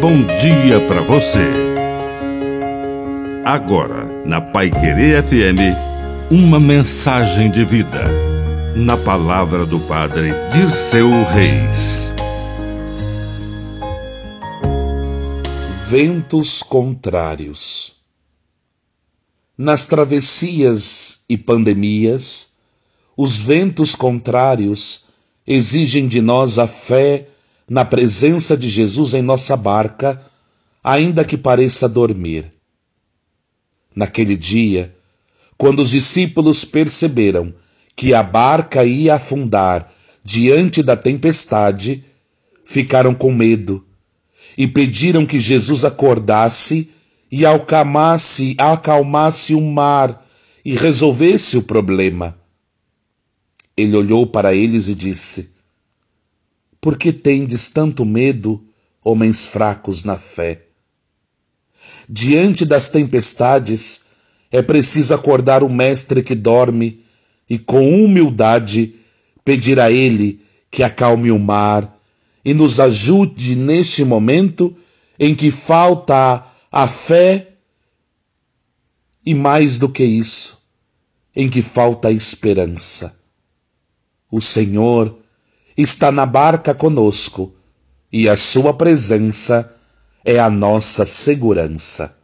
bom dia para você. Agora, na Pai Querer FM, uma mensagem de vida. Na palavra do Padre Dirceu Reis. Ventos contrários. Nas travessias e pandemias, os ventos contrários exigem de nós a fé na presença de Jesus em nossa barca, ainda que pareça dormir. Naquele dia, quando os discípulos perceberam que a barca ia afundar diante da tempestade, ficaram com medo e pediram que Jesus acordasse e acalmasse, acalmasse o mar e resolvesse o problema. Ele olhou para eles e disse: por que tendes tanto medo, homens fracos na fé? Diante das tempestades, é preciso acordar o mestre que dorme e, com humildade, pedir a ele que acalme o mar e nos ajude neste momento em que falta a fé e, mais do que isso, em que falta a esperança. O Senhor está na barca conosco e a sua presença é a nossa segurança.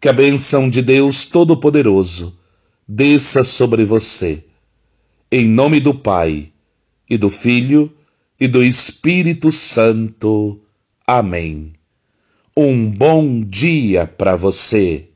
Que a benção de Deus Todo-Poderoso desça sobre você, em nome do Pai, e do Filho, e do Espírito Santo. Amém. Um bom dia para você.